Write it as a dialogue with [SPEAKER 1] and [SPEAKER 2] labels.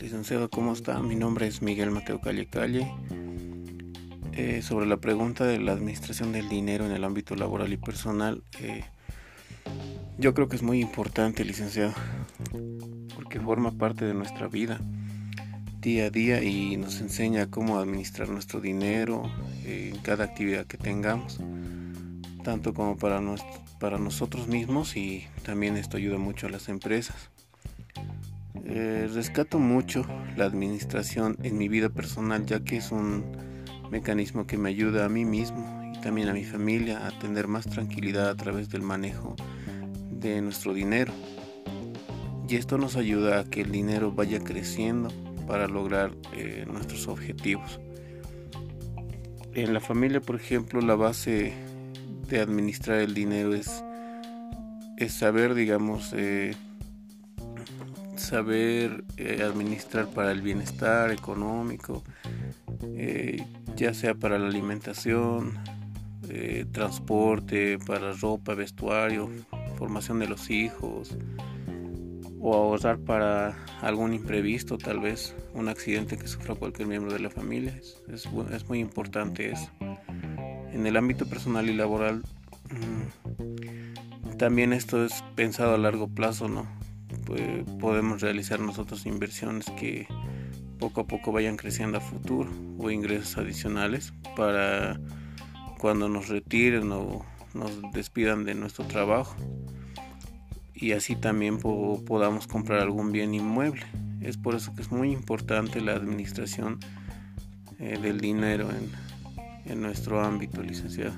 [SPEAKER 1] licenciado, ¿cómo está? Mi nombre es Miguel Mateo Calle Calle. Eh, sobre la pregunta de la administración del dinero en el ámbito laboral y personal, eh, yo creo que es muy importante, licenciado, porque forma parte de nuestra vida día a día y nos enseña cómo administrar nuestro dinero en cada actividad que tengamos, tanto como para nosotros mismos y también esto ayuda mucho a las empresas. Eh, rescato mucho la administración en mi vida personal ya que es un mecanismo que me ayuda a mí mismo y también a mi familia a tener más tranquilidad a través del manejo de nuestro dinero. Y esto nos ayuda a que el dinero vaya creciendo para lograr eh, nuestros objetivos. En la familia, por ejemplo, la base de administrar el dinero es, es saber, digamos, eh, saber eh, administrar para el bienestar económico, eh, ya sea para la alimentación, eh, transporte, para ropa, vestuario, formación de los hijos, o ahorrar para algún imprevisto, tal vez un accidente que sufra cualquier miembro de la familia. Es, es, muy importante eso. En el ámbito personal y laboral, mm, también esto es pensado a largo plazo, ¿no? Pues, podemos realizar nosotros inversiones que poco a poco vayan creciendo a futuro o ingresos adicionales para cuando nos retiren o nos despidan de nuestro trabajo y así también podamos comprar algún bien inmueble. Es por eso que es muy importante la administración eh, del dinero en, en nuestro ámbito, licenciado.